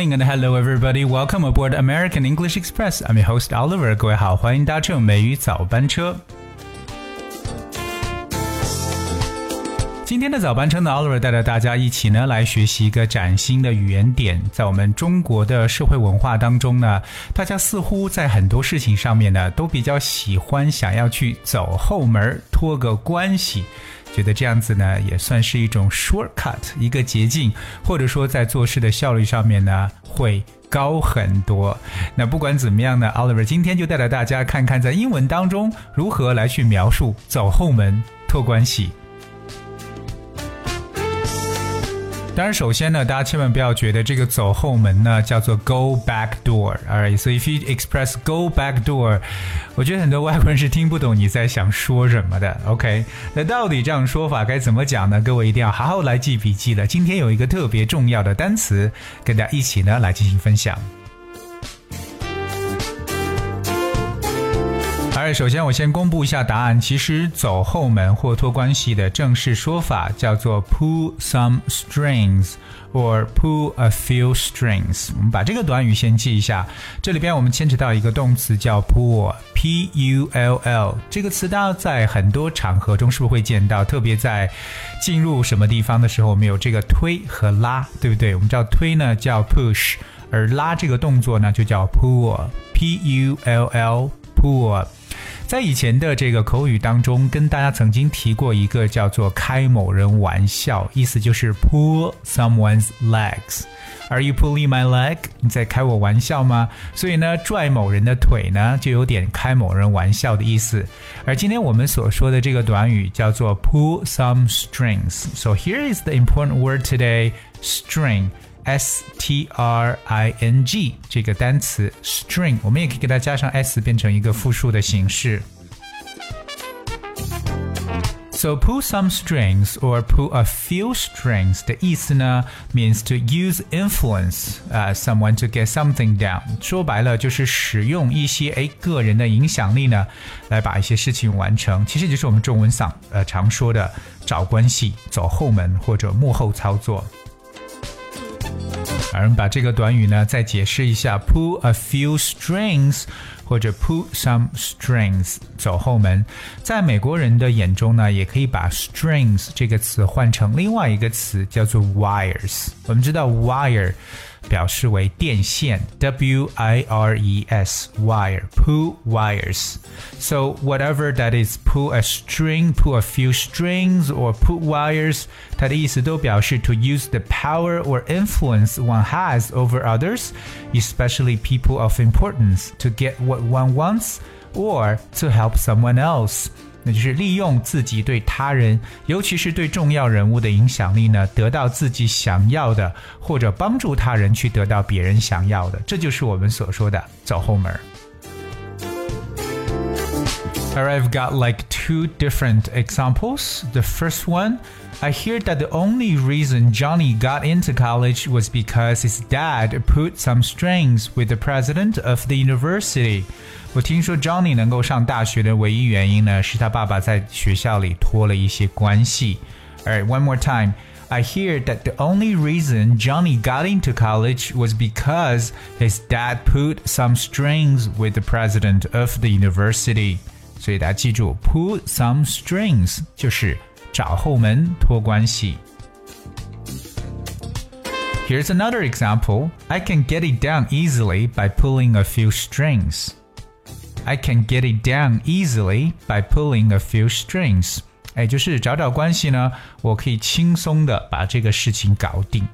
Morning and hello everybody. Welcome aboard American English Express. I'm your host Oliver. 各位好，欢迎搭乘美语早班车。今天的早班车呢，Oliver 带着大家一起呢来学习一个崭新的语言点。在我们中国的社会文化当中呢，大家似乎在很多事情上面呢，都比较喜欢想要去走后门，托个关系，觉得这样子呢也算是一种 shortcut，一个捷径，或者说在做事的效率上面呢会高很多。那不管怎么样呢，Oliver 今天就带着大家看看在英文当中如何来去描述走后门、托关系。当然，首先呢，大家千万不要觉得这个走后门呢叫做 go back door，all right，so if you express go back door，我觉得很多外国人是听不懂你在想说什么的。OK，那到底这样说法该怎么讲呢？各位一定要好好来记笔记了。今天有一个特别重要的单词，跟大家一起呢来进行分享。首先我先公布一下答案。其实走后门或托关系的正式说法叫做 pull some strings or pull a few strings。我们把这个短语先记一下。这里边我们牵扯到一个动词叫 pull，p u l l。这个词大家在很多场合中是不是会见到？特别在进入什么地方的时候，我们有这个推和拉，对不对？我们知道推呢叫 push，而拉这个动作呢就叫 pull，p u l l pull。在以前的这个口语当中，跟大家曾经提过一个叫做“开某人玩笑”，意思就是 pull someone's legs。Are you pulling my leg？你在开我玩笑吗？所以呢，拽某人的腿呢，就有点开某人玩笑的意思。而今天我们所说的这个短语叫做 pull some strings。So here is the important word today: string。 S T R I N G 这个单词 string，我们也可以给它加上 s，变成一个复数的形式。So pull some strings or pull a few strings 的意思呢，means to use influence 啊、someone to get something done。说白了就是使用一些哎个人的影响力呢，来把一些事情完成。其实就是我们中文上呃常说的找关系、走后门或者幕后操作。而把这个短语呢再解释一下，pull a few strings 或者 pull some strings 走后门，在美国人的眼中呢，也可以把 strings 这个词换成另外一个词叫做 wires。我们知道 wire。表示为电线，w i r e s wire pull wires. So whatever that is, pull a string, pull a few strings, or pull wires，它的意思都表示 to use the power or influence one has over others, especially people of importance, to get what one wants or to help someone else. 那就是利用自己对他人，尤其是对重要人物的影响力呢，得到自己想要的，或者帮助他人去得到别人想要的，这就是我们所说的走后门。Alright, I've got like two different examples. The first one, I hear that the only reason Johnny got into college was because his dad put some strings with the president of the university. 我听说 Johnny 能够上大学的唯一原因呢，是他爸爸在学校里托了一些关系。Alright, one more time. I hear that the only reason Johnny got into college was because his dad put some strings with the president of the university. 所以大家记住，pull some strings 就是找后门托关系。Here's another example. I can get it down easily by pulling a few strings. I can get it down easily by pulling a few strings。哎，就是找找关系呢，我可以轻松的把这个事情搞定。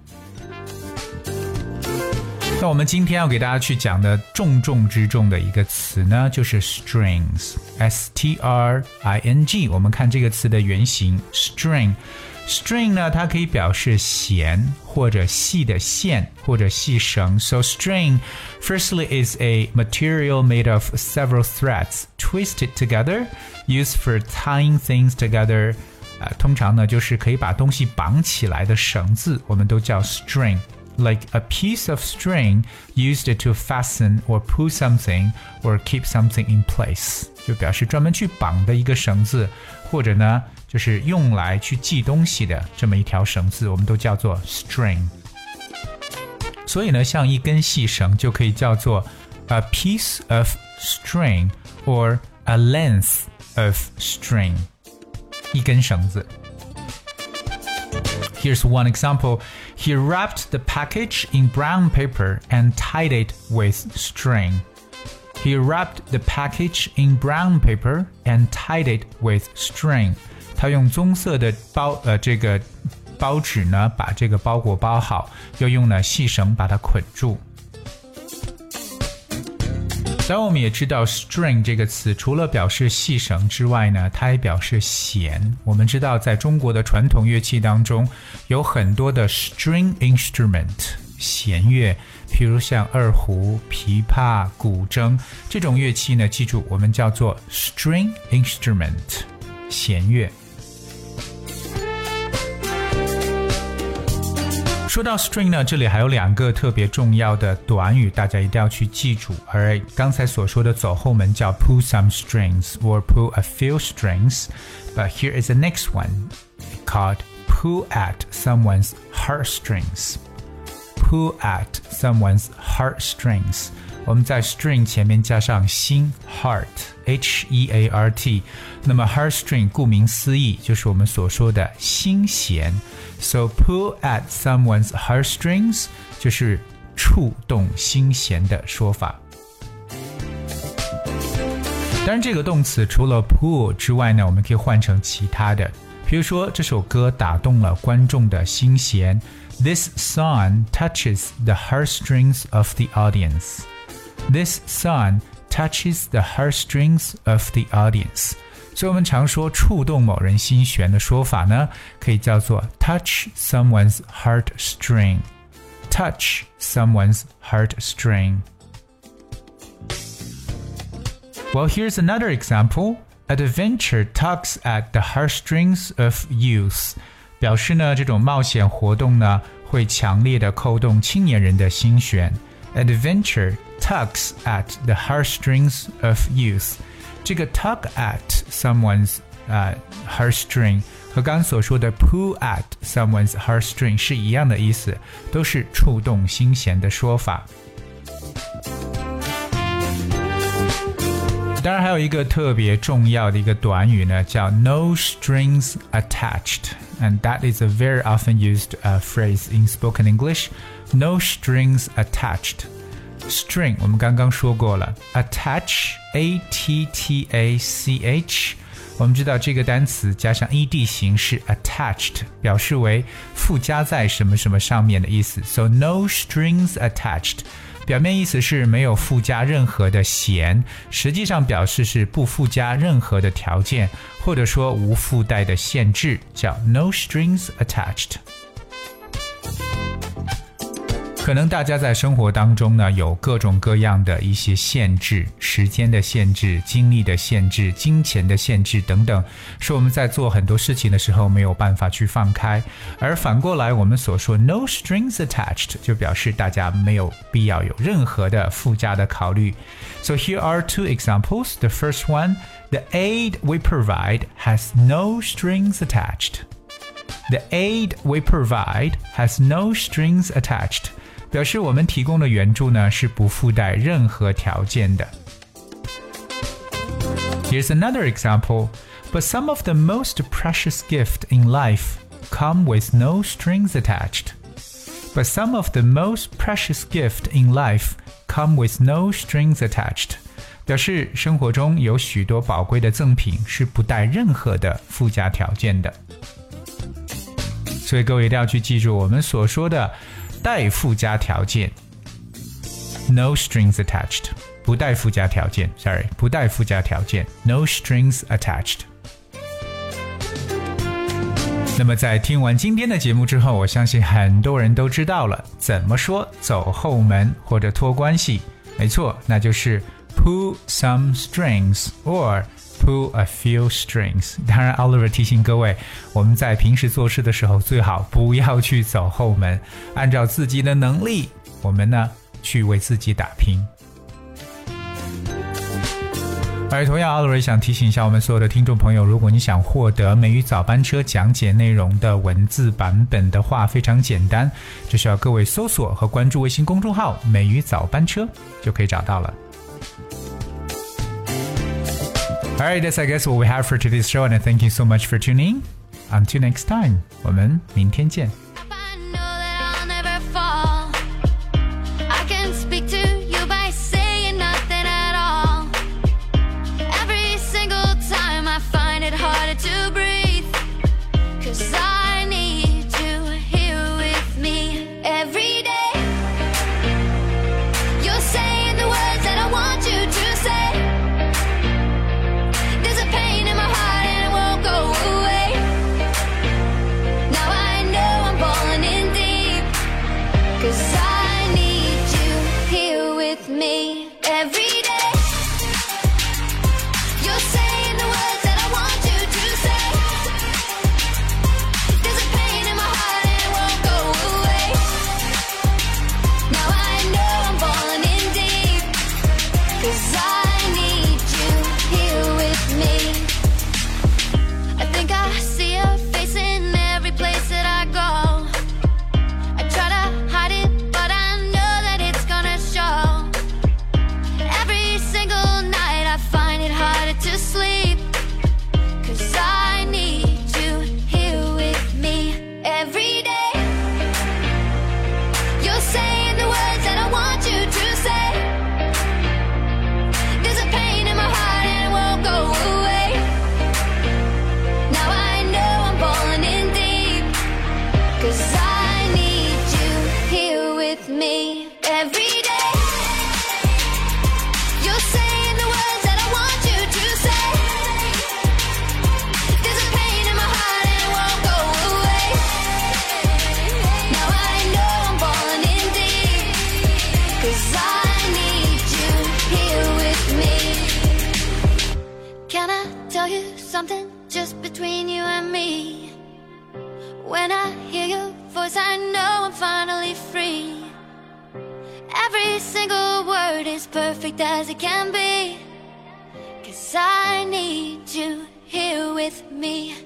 那我们今天要给大家去讲的重中之重的一个词呢，就是 strings，s t r i n g。我们看这个词的原型，string。String 呢，它可以表示弦或者细的线或者细绳。So string, firstly, is a material made of several threads twisted together, used for tying things together. 啊、呃，通常呢就是可以把东西绑起来的绳子，我们都叫 string。 Like a piece of string used to fasten or pull something or keep something in place，就表示专门去绑的一个绳子，或者呢。就是用来去系东西的这么一条绳子，我们都叫做 string。 所以呢，像一根细绳就可以叫做 a piece of string or a length of string，一根绳子。 Here's one example. He wrapped the package in brown paper and tied it with string. He wrapped the package in brown paper and tied it with string. 他用棕色的包呃这个包纸呢，把这个包裹包好，又用了细绳把它捆住。 当，我们也知道 “string” 这个词除了表示细绳之外呢，它还表示弦。我们知道，在中国的传统乐器当中，有很多的 string instrument 弦乐，譬如像二胡、琵琶、古筝这种乐器呢，记住我们叫做 string instrument 弦乐。说到 string 呢，这里还有两个特别重要的短语，大家一定要去记住。而刚才所说的走后门叫 pull some strings or pull a few strings, but here is the next one called pull at someone's heartstrings. Pull at someone's heartstrings. 我们在 string 前面加上心 heart，h e a r t。那么 heartstring 顾名思义就是我们所说的心弦。So pull at someone's heartstrings 就是触动心弦的说法。当然，这个动词除了 pull 之外呢，我们可以换成其他的。比如说，这首歌打动了观众的心弦。This song touches the heartstrings of the audience. This song touches the heartstrings of the audience. 所以我们常说触动某人心弦的说法呢，可以叫做 touch someone's heartstring。touch someone's heartstring. Well, here's another example. Adventure tugs at the heartstrings of youth. 表示呢，这种冒险活动呢，会强烈的扣动青年人的心弦。Adventure tugs at the heartstrings of youth. 这个 tug at someone's 啊、uh, heartstring 和刚刚所说的 pull at someone's heartstring 是一样的意思，都是触动心弦的说法。当然，还有一个特别重要的一个短语呢，叫 no strings attached，and that is a very often used uh, phrase in spoken English. No strings attached. String 我们刚刚说过了，attach a t t a c h，我们知道这个单词加上 e d 形式 attached，表示为附加在什么什么上面的意思。So no strings attached，表面意思是没有附加任何的弦，实际上表示是不附加任何的条件，或者说无附带的限制，叫 no strings attached。可能大家在生活当中呢，有各种各样的一些限制，时间的限制、精力的限制、金钱的限制等等，是我们在做很多事情的时候没有办法去放开。而反过来，我们所说 “no strings attached” 就表示大家没有必要有任何的附加的考虑。So here are two examples. The first one, the aid we provide has no strings attached. The aid we provide has no strings attached. 表示我们提供的援助呢是不附带任何条件的。Here's another example. But some of the most precious gifts in life come with no strings attached. But some of the most precious gifts in life come with no strings attached. 表示生活中有许多宝贵的赠品是不带任何的附加条件的。所以各位一定要去记住我们所说的 带附加条件，no strings attached，不带附加条件，sorry，不带附加条件，no strings attached。那么在听完今天的节目之后，我相信很多人都知道了怎么说走后门或者托关系。没错，那就是 pull some strings or pull a few strings。当然，Oliver 提醒各位，我们在平时做事的时候，最好不要去走后门，按照自己的能力，我们呢去为自己打拼。而同样，，Oliver 想提醒一下我们所有的听众朋友，如果你想获得美语早班车讲解内容的文字版本的话，非常简单，只需要各位搜索和关注微信公众号“美语早班车”就可以找到了。Alright, that's I guess what we have for today's show, and I thank you so much for tuning. Until next time，我们明天见。 When I hear your voice, I know I'm finally free. Every single word is perfect as it can be. Cause I need you here with me.